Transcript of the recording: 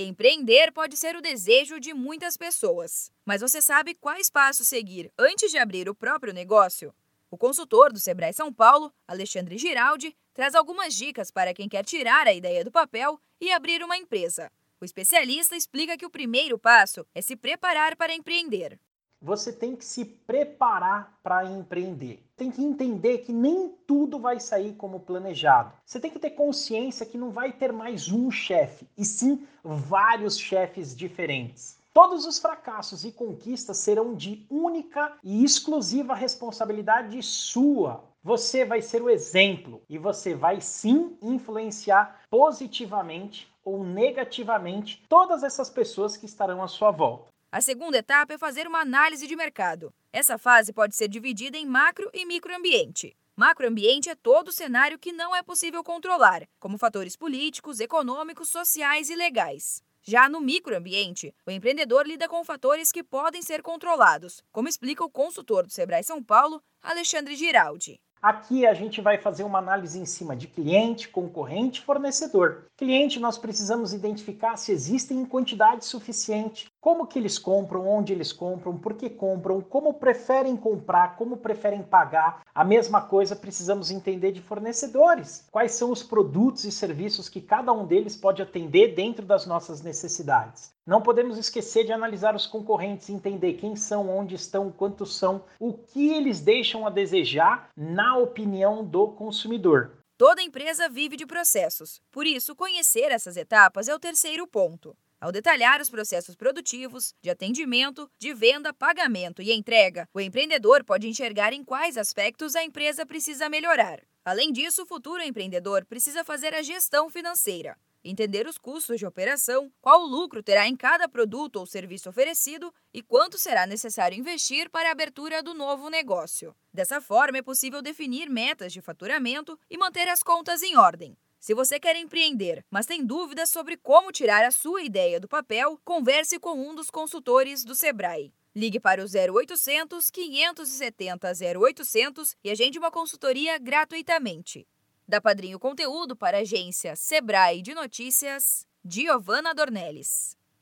Empreender pode ser o desejo de muitas pessoas. Mas você sabe quais passos seguir antes de abrir o próprio negócio? O consultor do Sebrae São Paulo, Alexandre Giraldi, traz algumas dicas para quem quer tirar a ideia do papel e abrir uma empresa. O especialista explica que o primeiro passo é se preparar para empreender. Você tem que se preparar para empreender. Tem que entender que nem tudo vai sair como planejado. Você tem que ter consciência que não vai ter mais um chefe, e sim vários chefes diferentes. Todos os fracassos e conquistas serão de única e exclusiva responsabilidade sua. Você vai ser o exemplo e você vai sim influenciar positivamente ou negativamente todas essas pessoas que estarão à sua volta. A segunda etapa é fazer uma análise de mercado. Essa fase pode ser dividida em macro e microambiente. Macroambiente é todo o cenário que não é possível controlar, como fatores políticos, econômicos, sociais e legais. Já no microambiente, o empreendedor lida com fatores que podem ser controlados, como explica o consultor do Sebrae São Paulo, Alexandre Giraldi. Aqui a gente vai fazer uma análise em cima de cliente, concorrente, fornecedor. Cliente, nós precisamos identificar se existem em quantidade suficiente, como que eles compram, onde eles compram, por que compram, como preferem comprar, como preferem pagar. A mesma coisa precisamos entender de fornecedores. Quais são os produtos e serviços que cada um deles pode atender dentro das nossas necessidades. Não podemos esquecer de analisar os concorrentes, entender quem são, onde estão, quantos são, o que eles deixam a desejar na opinião do consumidor. Toda empresa vive de processos, por isso, conhecer essas etapas é o terceiro ponto. Ao detalhar os processos produtivos, de atendimento, de venda, pagamento e entrega, o empreendedor pode enxergar em quais aspectos a empresa precisa melhorar. Além disso, o futuro empreendedor precisa fazer a gestão financeira entender os custos de operação, qual lucro terá em cada produto ou serviço oferecido e quanto será necessário investir para a abertura do novo negócio. Dessa forma, é possível definir metas de faturamento e manter as contas em ordem. Se você quer empreender, mas tem dúvidas sobre como tirar a sua ideia do papel, converse com um dos consultores do Sebrae. Ligue para o 0800 570 0800 e agende uma consultoria gratuitamente. Da Padrinho Conteúdo para a agência Sebrae de Notícias, Giovana Dornelles.